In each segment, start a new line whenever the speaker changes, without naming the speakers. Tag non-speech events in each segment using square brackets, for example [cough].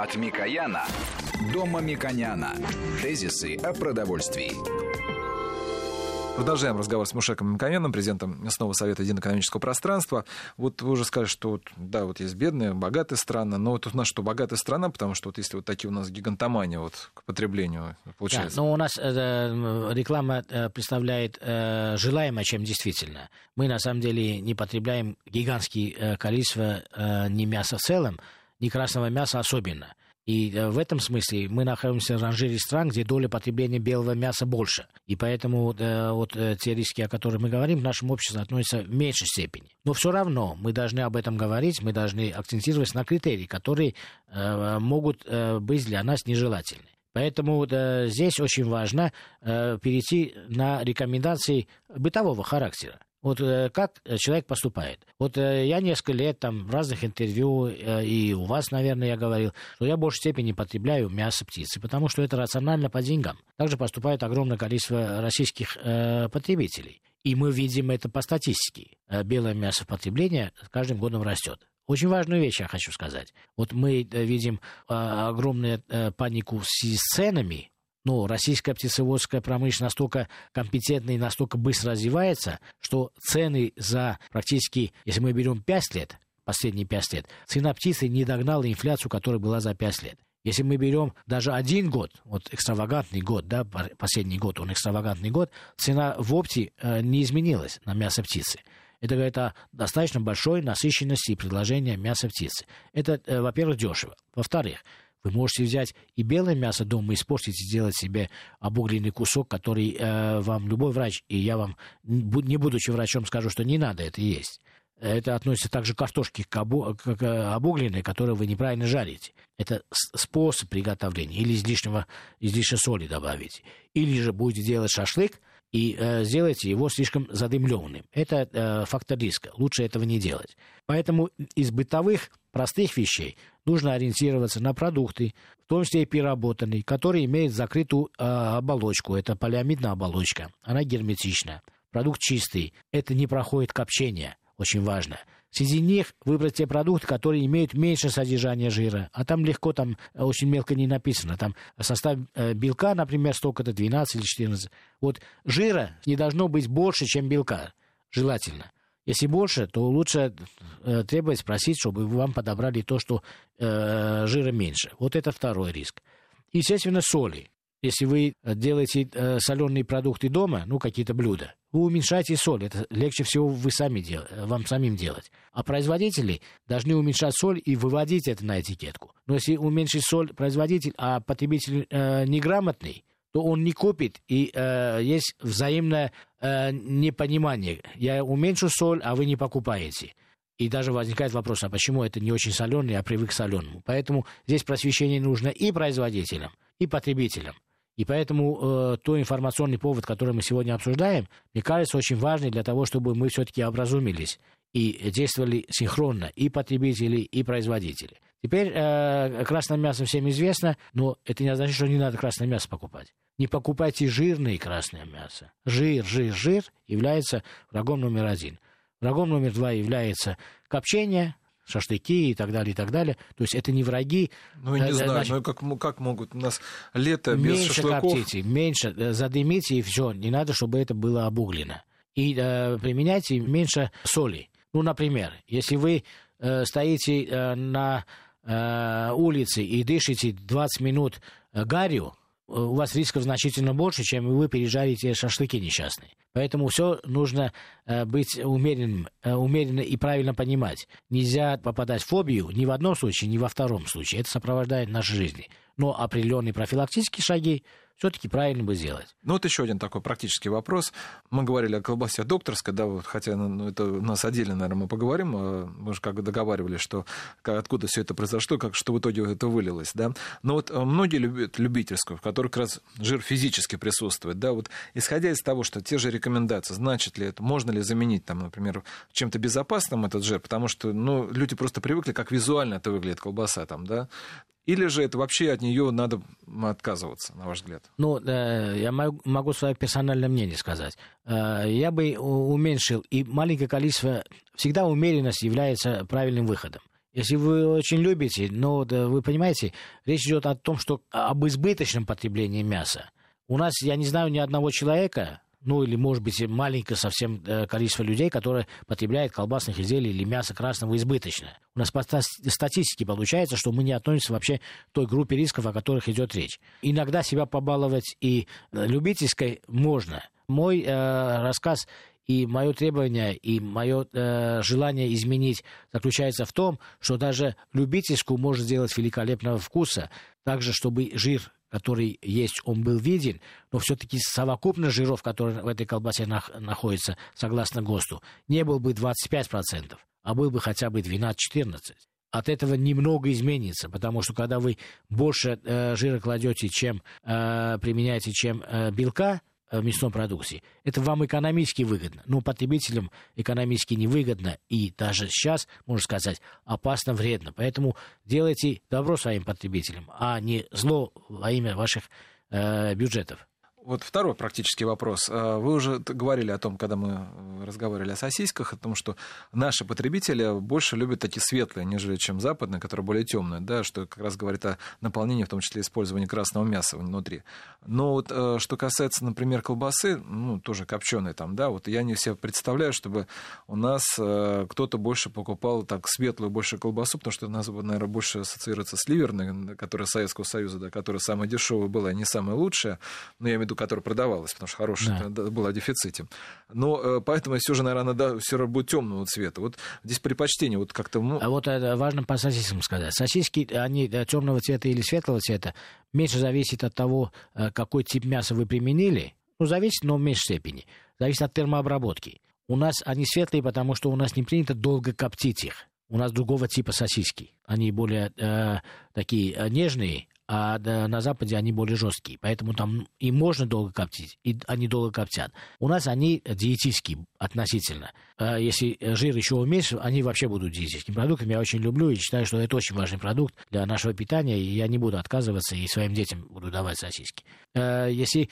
От Микояна до Мамиконяна. Тезисы о продовольствии.
Продолжаем разговор с Мушеком Мкаменом, президентом Местного совета единого экономического пространства. Вот вы уже сказали, что вот, да, вот есть бедные, богатые страны, но вот у нас что, богатая страна, потому что вот если вот такие у нас гигантомания вот к потреблению получается.
Да, но у нас э, реклама э, представляет э, желаемое, чем действительно. Мы на самом деле не потребляем гигантские э, количество э, ни мяса в целом, ни красного мяса особенно. И э, в этом смысле мы находимся в ранжире стран, где доля потребления белого мяса больше. И поэтому э, вот э, те риски, о которых мы говорим, в нашем обществе относятся в меньшей степени. Но все равно мы должны об этом говорить, мы должны акцентировать на критерии, которые э, могут э, быть для нас нежелательны. Поэтому э, здесь очень важно э, перейти на рекомендации бытового характера. Вот э, как человек поступает. Вот э, я несколько лет там в разных интервью, э, и у вас, наверное, я говорил, что я в большей степени потребляю мясо птицы, потому что это рационально по деньгам. Также поступает огромное количество российских потребителей. И мы видим это по статистике. Белое мясо потребления с каждым годом растет. Очень важную вещь я хочу сказать. Вот мы видим огромную панику с ценами ну, российская птицеводская промышленность настолько компетентна и настолько быстро развивается, что цены за практически, если мы берем 5 лет, последние 5 лет, цена птицы не догнала инфляцию, которая была за 5 лет. Если мы берем даже один год, вот экстравагантный год, да, последний год, он экстравагантный год, цена в опте э, не изменилась на мясо птицы. Это говорит о достаточно большой насыщенности и предложения мяса птицы. Это, э, во-первых, дешево. Во-вторых, вы можете взять и белое мясо дома испортить и сделать себе обугленный кусок, который э, вам любой врач, и я вам, не будучи врачом, скажу, что не надо это есть. Это относится также к картошке, к, обу, к обугленной, которую вы неправильно жарите. Это способ приготовления. Или излишнего, излишней соли добавить. Или же будете делать шашлык, и э, сделайте его слишком задымленным. Это э, фактор риска. Лучше этого не делать. Поэтому из бытовых простых вещей нужно ориентироваться на продукты, в том числе и переработанные, которые имеют закрытую э, оболочку. Это полиамидная оболочка. Она герметична. Продукт чистый. Это не проходит копчение. Очень важно. Среди них выбрать те продукты, которые имеют меньше содержания жира. А там легко, там э, очень мелко не написано. Там состав э, белка, например, столько-то 12 или 14. Вот жира не должно быть больше, чем белка. Желательно. Если больше, то лучше э, требовать, спросить, чтобы вам подобрали то, что жира меньше. Вот это второй риск. Естественно, соли. Если вы делаете соленые продукты дома, ну, какие-то блюда, вы уменьшаете соль. Это легче всего вы сами дел... вам самим делать. А производители должны уменьшать соль и выводить это на этикетку. Но если уменьшить соль производитель, а потребитель э, неграмотный, то он не купит, и э, есть взаимное э, непонимание. Я уменьшу соль, а вы не покупаете. И даже возникает вопрос, а почему это не очень соленый, а привык к соленому. Поэтому здесь просвещение нужно и производителям, и потребителям. И поэтому э, той информационный повод, который мы сегодня обсуждаем, мне кажется очень важный для того, чтобы мы все-таки образумились и действовали синхронно и потребители, и производители. Теперь э, красное мясо всем известно, но это не означает, что не надо красное мясо покупать. Не покупайте жирное красное мясо. Жир, жир, жир является врагом номер один. Врагом номер два является копчение, шашлыки и так далее, и так далее. То есть это не враги.
Ну, не э, знаю, значит, ну как, как могут? У нас лето без
меньше
шашлыков.
коптите, меньше э, задымите, и все. Не надо, чтобы это было обуглено. И э, применяйте меньше соли. Ну, например, если вы э, стоите э, на э, улице и дышите 20 минут э, гарью, у вас рисков значительно больше, чем вы пережарите шашлыки несчастные. Поэтому все нужно э, быть умеренным, э, умеренно и правильно понимать. Нельзя попадать в фобию ни в одном случае, ни во втором случае. Это сопровождает наши жизни. Но определенные профилактические шаги все-таки правильно бы сделать.
Ну, вот еще один такой практический вопрос. Мы говорили о колбасе докторской, да, вот, хотя ну, ну это у нас отдельно, наверное, мы поговорим. А, мы же как договаривались, что откуда все это произошло, как, что в итоге это вылилось, да. Но вот а, многие любят любительскую, в которой как раз жир физически присутствует, да, вот исходя из того, что те же рекомендации, значит ли это, можно ли заменить, там, например, чем-то безопасным этот жир, потому что, ну, люди просто привыкли, как визуально это выглядит колбаса там, да, или же это вообще от нее надо отказываться, на ваш взгляд?
Ну, э, я могу свое персональное мнение сказать. Э, я бы уменьшил, и маленькое количество... Всегда умеренность является правильным выходом. Если вы очень любите, но да, вы понимаете, речь идет о том, что об избыточном потреблении мяса. У нас, я не знаю ни одного человека, ну или, может быть, маленькое совсем э, количество людей, которые потребляют колбасных изделий или мясо красного избыточно. У нас по статистике получается, что мы не относимся вообще к той группе рисков, о которых идет речь. Иногда себя побаловать и э, любительской можно. Мой э, рассказ и мое требование, и мое э, желание изменить заключается в том, что даже любительскую можно сделать великолепного вкуса, так же, чтобы жир который есть, он был виден, но все-таки совокупность жиров, которые в этой колбасе нах- находится, согласно ГОСТу, не был бы 25%, а был бы хотя бы 12-14%. От этого немного изменится, потому что когда вы больше э, жира кладете, чем э, применяете, чем э, белка, в э, мясной продукции. Это вам экономически выгодно, но потребителям экономически невыгодно и даже сейчас, можно сказать, опасно вредно. Поэтому делайте добро своим потребителям, а не зло во имя ваших э, бюджетов.
Вот второй практический вопрос. А, вы уже говорили о том, когда мы разговаривали о сосисках, о том, что наши потребители больше любят такие светлые, нежели чем западные, которые более темные, да, что как раз говорит о наполнении, в том числе использовании красного мяса внутри. Но вот э, что касается, например, колбасы, ну, тоже копченой там, да, вот я не себе представляю, чтобы у нас э, кто-то больше покупал так светлую больше колбасу, потому что у нас, наверное, больше ассоциируется с ливерной, которая Советского Союза, да, которая самая дешевая была не самая лучшая, но я имею виду, которая продавалась, потому что хорошая да. была дефиците. Но э, поэтому все же, наверное, да, все равно будет темного цвета. Вот здесь предпочтение вот как-то...
Ну... А вот это важно по сосискам сказать. Сосиски, они темного цвета или светлого цвета, меньше зависит от того, э, какой тип мяса вы применили. Ну, зависит, но в меньшей степени. Зависит от термообработки. У нас они светлые, потому что у нас не принято долго коптить их. У нас другого типа сосиски. Они более э, такие э, нежные, а на Западе они более жесткие. Поэтому там и можно долго коптить, и они долго коптят. У нас они диетические относительно. А если жир еще уменьшить, они вообще будут диетическим продуктом. Я очень люблю и считаю, что это очень важный продукт для нашего питания, и я не буду отказываться и своим детям буду давать сосиски. А если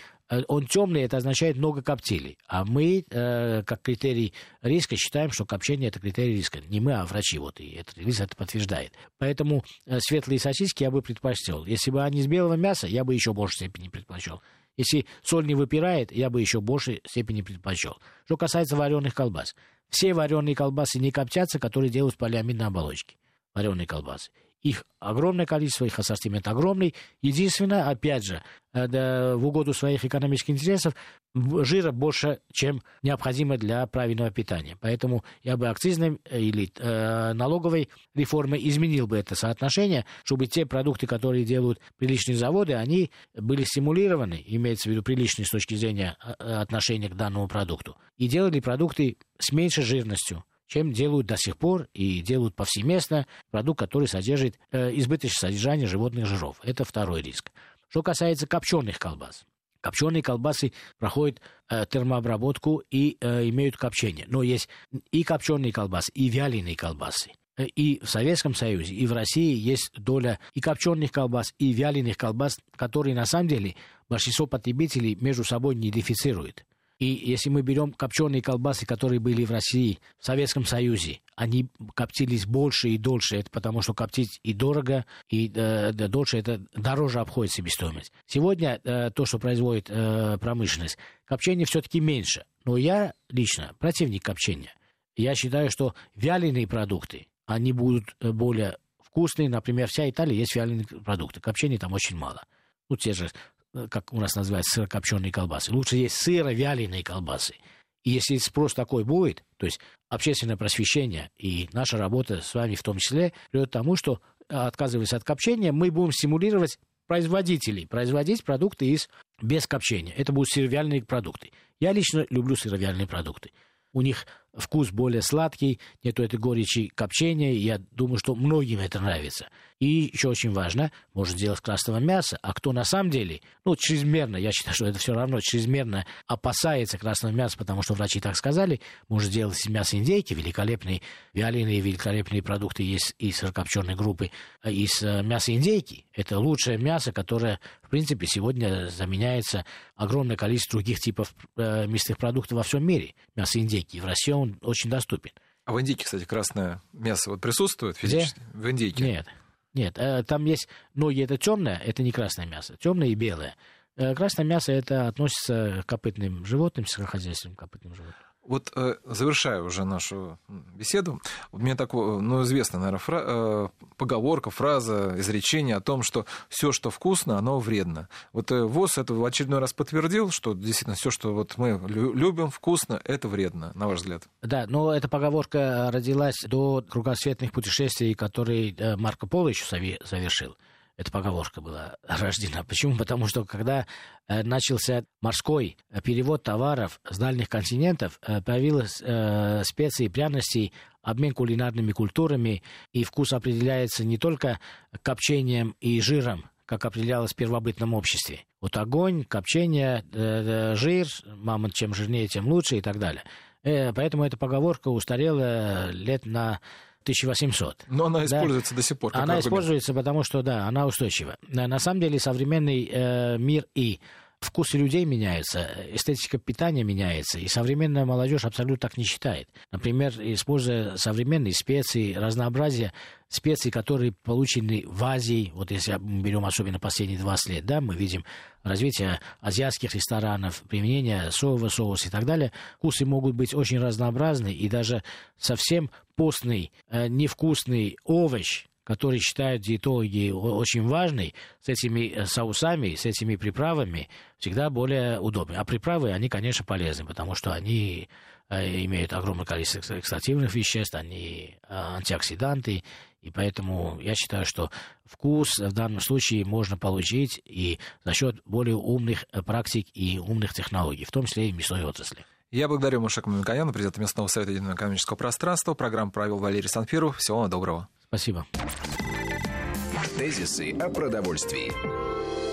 он темный, это означает много коптилей. А мы, э, как критерий риска, считаем, что копчение это критерий риска. Не мы, а врачи. Вот, и этот риск это подтверждает. Поэтому э, светлые сосиски я бы предпочел. Если бы они из белого мяса, я бы еще больше степени предпочел. Если соль не выпирает, я бы еще больше степени предпочел. Что касается вареных колбас. Все вареные колбасы не коптятся, которые делают с полиамидной оболочки. Вареные колбасы. Их огромное количество, их ассортимент огромный. Единственное, опять же, э, в угоду своих экономических интересов, жира больше, чем необходимо для правильного питания. Поэтому я бы акцизной э, или э, налоговой реформой изменил бы это соотношение, чтобы те продукты, которые делают приличные заводы, они были стимулированы, имеется в виду приличные с точки зрения отношения к данному продукту, и делали продукты с меньшей жирностью, чем делают до сих пор и делают повсеместно продукт, который содержит э, избыточное содержание животных жиров. Это второй риск. Что касается копченых колбас. Копченые колбасы проходят э, термообработку и э, имеют копчение. Но есть и копченые колбасы, и вяленые колбасы. Э, и в Советском Союзе, и в России есть доля и копченых колбас, и вяленых колбас, которые на самом деле большинство потребителей между собой не идентифицируют. И если мы берем копченые колбасы, которые были в России, в Советском Союзе, они коптились больше и дольше. Это потому, что коптить и дорого, и э, дольше это дороже обходит себестоимость. Сегодня э, то, что производит э, промышленность, копчение все-таки меньше. Но я лично противник копчения. Я считаю, что вяленые продукты, они будут э, более вкусные. Например, вся Италия есть вяленые продукты. Копчения там очень мало. Ну, те же как у нас называется, сырокопченые колбасы. Лучше есть сыро-вяленые колбасы. И если спрос такой будет, то есть общественное просвещение и наша работа с вами в том числе, приведет к тому, что, э, отказываясь от копчения, мы будем стимулировать производителей производить продукты из без копчения. Это будут сыровяльные продукты. Я лично люблю сыровяльные продукты. У них вкус более сладкий, нету этой горечи копчения. Я думаю, что многим это нравится. И еще очень важно, можно сделать красного мяса, а кто на самом деле, ну, чрезмерно, я считаю, что это все равно чрезмерно опасается красного мяса, потому что врачи так сказали, может сделать из мяса индейки, великолепные вяленые, великолепные продукты есть из сырокопченой группы, а из мяса индейки. Это лучшее мясо, которое, в принципе, сегодня заменяется огромное количество других типов э, мясных продуктов во всем мире. Мясо индейки. В России он очень доступен.
А в индейке, кстати, красное мясо вот присутствует физически?
Где?
В индейке?
Нет. Нет, э, там есть ноги, это темное, это не красное мясо, темное и белое. Э, красное мясо это относится к копытным животным, сельскохозяйственным копытным животным.
Вот э, завершая уже нашу беседу, мне так, ну, известна, наверное, фра- э, поговорка, фраза, изречение о том, что все, что вкусно, оно вредно. Вот э, ВОЗ это в очередной раз подтвердил, что действительно все, что вот мы лю- любим вкусно, это вредно, на ваш взгляд.
Да, но эта поговорка родилась до кругосветных путешествий, которые э, Марко Поло еще завершил эта поговорка была [laughs] рождена. Почему? Потому что когда э, начался морской перевод товаров с дальних континентов, э, появились э, специи, пряности, обмен кулинарными культурами, и вкус определяется не только копчением и жиром, как определялось в первобытном обществе. Вот огонь, копчение, э, жир, мама, чем жирнее, тем лучше и так далее. Э, поэтому эта поговорка устарела лет на 1800.
Но она используется да? до сих пор.
она аргумент. используется, потому что, да, она устойчива. На самом деле современный э, мир и вкусы людей меняются, эстетика питания меняется, и современная молодежь абсолютно так не считает. Например, используя современные специи, разнообразие специй, которые получены в Азии, вот если мы берем особенно последние 20 лет, да, мы видим развитие азиатских ресторанов, применение соевого соуса и так далее, вкусы могут быть очень разнообразны, и даже совсем постный, э, невкусный овощ, который считают диетологи очень важный, с этими э, соусами, с этими приправами всегда более удобны. А приправы, они, конечно, полезны, потому что они имеют огромное количество экстративных веществ, они э, антиоксиданты, и поэтому я считаю, что вкус в данном случае можно получить и за счет более умных практик и умных технологий, в том числе и мясной отрасли.
Я благодарю Мушака Мамиканяна, президента местного совета единого экономического пространства. Программу провел Валерий Санфиров. Всего вам доброго.
Спасибо.
Тезисы о продовольствии.